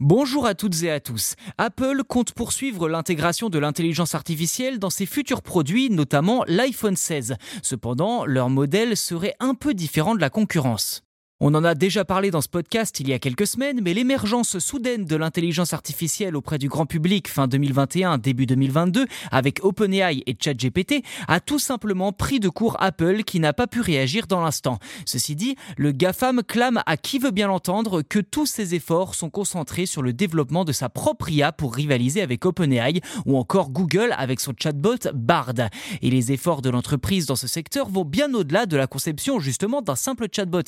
Bonjour à toutes et à tous. Apple compte poursuivre l'intégration de l'intelligence artificielle dans ses futurs produits, notamment l'iPhone 16. Cependant, leur modèle serait un peu différent de la concurrence. On en a déjà parlé dans ce podcast il y a quelques semaines, mais l'émergence soudaine de l'intelligence artificielle auprès du grand public fin 2021, début 2022, avec OpenAI et ChatGPT, a tout simplement pris de court Apple qui n'a pas pu réagir dans l'instant. Ceci dit, le GAFAM clame à qui veut bien l'entendre que tous ses efforts sont concentrés sur le développement de sa propre IA pour rivaliser avec OpenAI ou encore Google avec son chatbot Bard. Et les efforts de l'entreprise dans ce secteur vont bien au-delà de la conception justement d'un simple chatbot.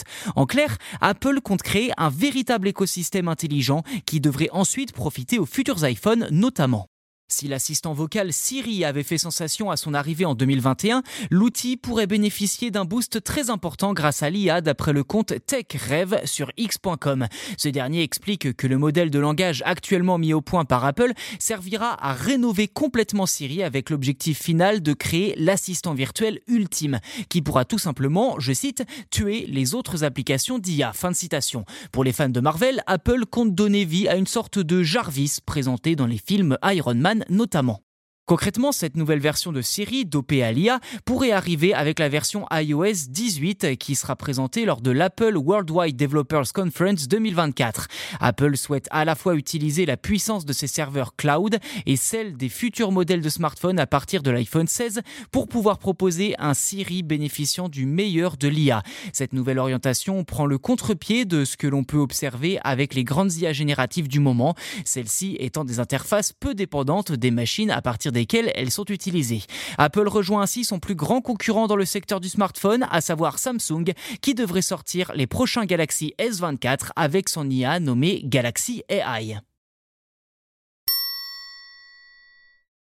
Apple compte créer un véritable écosystème intelligent qui devrait ensuite profiter aux futurs iPhones notamment. Si l'assistant vocal Siri avait fait sensation à son arrivée en 2021, l'outil pourrait bénéficier d'un boost très important grâce à l'IA d'après le compte TechRev sur x.com. Ce dernier explique que le modèle de langage actuellement mis au point par Apple servira à rénover complètement Siri avec l'objectif final de créer l'assistant virtuel ultime qui pourra tout simplement, je cite, tuer les autres applications d'IA. Fin de citation. Pour les fans de Marvel, Apple compte donner vie à une sorte de Jarvis présenté dans les films Iron Man notamment. Concrètement, cette nouvelle version de Siri, dopée à l'IA, pourrait arriver avec la version iOS 18 qui sera présentée lors de l'Apple Worldwide Developers Conference 2024. Apple souhaite à la fois utiliser la puissance de ses serveurs cloud et celle des futurs modèles de smartphones à partir de l'iPhone 16 pour pouvoir proposer un Siri bénéficiant du meilleur de l'IA. Cette nouvelle orientation prend le contre-pied de ce que l'on peut observer avec les grandes IA génératives du moment, celles-ci étant des interfaces peu dépendantes des machines à partir des desquelles elles sont utilisées. Apple rejoint ainsi son plus grand concurrent dans le secteur du smartphone, à savoir Samsung, qui devrait sortir les prochains Galaxy S24 avec son IA nommé Galaxy AI.